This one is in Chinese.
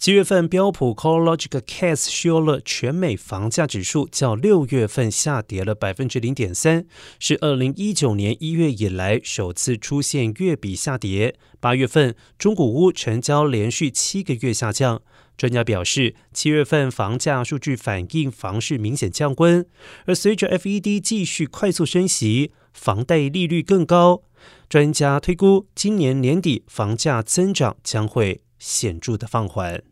七月份标普 c o l l o g i c a l Case 修了全美房价指数，较六月份下跌了百分之零点三，是二零一九年一月以来首次出现月比下跌。八月份中古屋成交连续七个月下降。专家表示，七月份房价数据反映房市明显降温，而随着 FED 继续快速升息，房贷利率更高。专家推估，今年年底房价增长将会。显著的放缓。